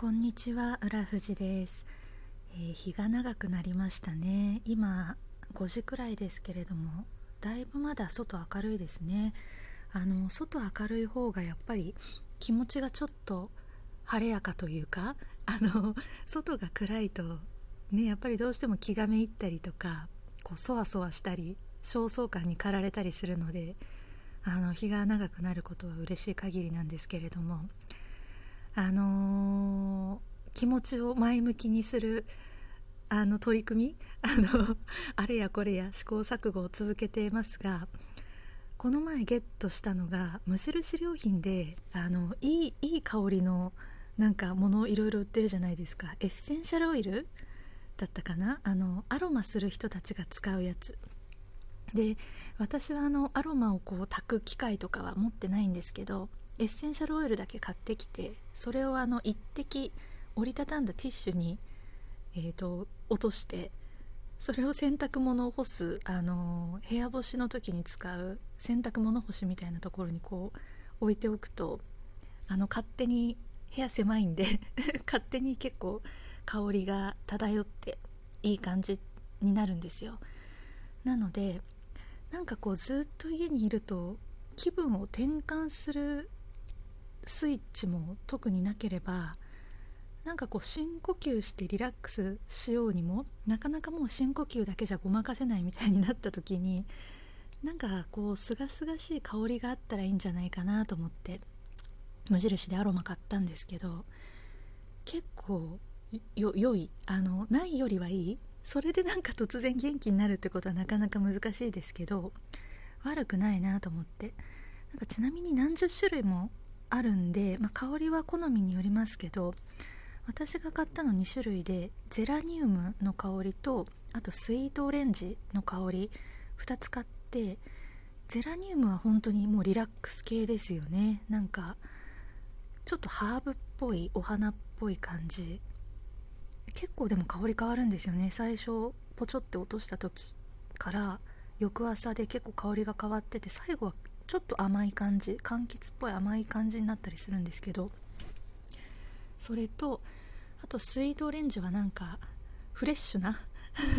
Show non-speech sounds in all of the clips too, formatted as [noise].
こんにちは浦富です、えー、日が長くなりましたね。今5時くらいですけれどもだいぶまだ外明るいですね。あの外明るい方がやっぱり気持ちがちょっと晴れやかというかあの外が暗いとねやっぱりどうしても気がめいったりとかこうそわそわしたり焦燥感に駆られたりするのであの日が長くなることは嬉しい限りなんですけれどもあのー、気持ちを前向きにするあの取り組みあのあれやこれや試行錯誤を続けていますがこの前ゲットしたのが無印良品であのいいいい香りのなんかものをいろいろ売ってるじゃないですか。エッセンシャルオイルだったかな？あのアロマする人たちが使うやつ。で私はあのアロマをこう炊く機械とかは持ってないんですけどエッセンシャルオイルだけ買ってきてそれをあの一滴折りたたんだティッシュに、えーと、落としてそれを洗濯物を干す、あの部屋干しの時に使う洗濯物干しみたいなところにこう置いておくとあの勝手に部屋狭いんで [laughs] 勝手に結構香りが漂っていい感じになるんですよ。なのでなんかこうずっと家にいると気分を転換するスイッチも特になければなんかこう深呼吸してリラックスしようにもなかなかもう深呼吸だけじゃごまかせないみたいになった時になんかこうすがすがしい香りがあったらいいんじゃないかなと思って無印でアロマ買ったんですけど結構よ良いあのないよりはいい。それでなんか突然元気になるってことはなかなか難しいですけど悪くないなと思ってなんかちなみに何十種類もあるんで、まあ、香りは好みによりますけど私が買ったの2種類でゼラニウムの香りとあとスイートオレンジの香り2つ買ってゼラニウムは本当にもうリラックス系ですよね。なんかちょっとハーブっぽいお花っぽい感じ。結構でも香り変わるんですよね。最初ポチョって落とした時から翌朝で結構香りが変わってて最後はちょっと甘い感じ柑橘っぽい甘い感じになったりするんですけどそれとあとスイートオレンジはなんかフレッシュな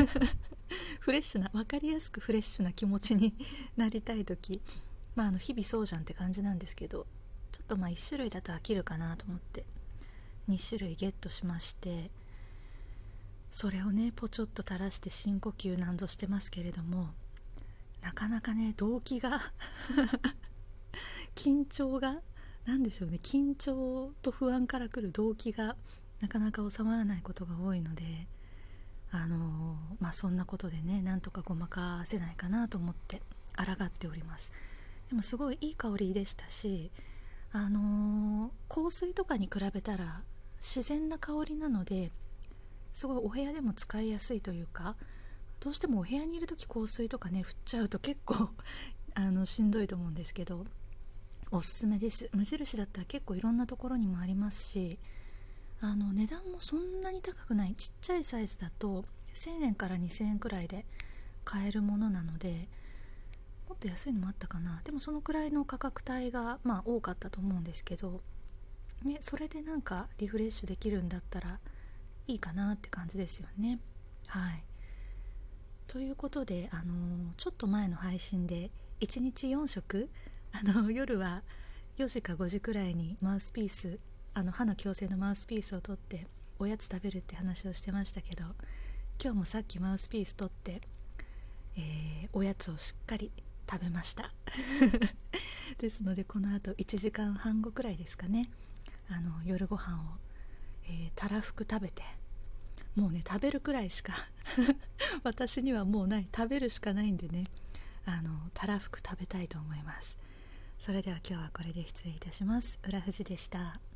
[laughs] フレッシュな分かりやすくフレッシュな気持ちに [laughs] なりたい時まああの日々そうじゃんって感じなんですけどちょっとまあ1種類だと飽きるかなと思って2種類ゲットしましてそれをねポチョッと垂らして深呼吸なんぞしてますけれどもなかなかね動機が [laughs] 緊張が何でしょうね緊張と不安からくる動機がなかなか収まらないことが多いのであのまあそんなことでねなんとかごまかせないかなと思って抗っております。でもすごいいい香りでしたしあの香水とかに比べたら自然な香りなのですごいお部屋でも使いやすいというかどうしてもお部屋にいる時香水とかね振っちゃうと結構 [laughs] あのしんどいと思うんですけどおすすめです。無印だったら結構いろんなところにもありますしあの値段もそんなに高くない。ちっちゃいサイズだと1000円から2000円くらいで買えるものなのでもっと安いのもあったかな。でもそのくらいの価格帯がまあ多かったと思うんですけど、ね、それでなんかリフレッシュできるんだったらいいかなって感じですよね。はい。ということで、あのちょっと前の配信で1日4食 [laughs] あの夜は4時か5時くらいにマウスピースあの歯の矯正のマウスピースを取っておやつ食べるって話をしてましたけど今日もさっきマウスピース取って、えー、おやつをしっかり食べました。[laughs] ですのでこのあと1時間半後くらいですかね。あの夜ご飯を、えー、たらふく食べてもうね食べるくらいしか [laughs] 私にはもうない。食べるしかないんでね。あのたらふく食べたいと思います。それでは今日はこれで失礼いたします。浦富士でした。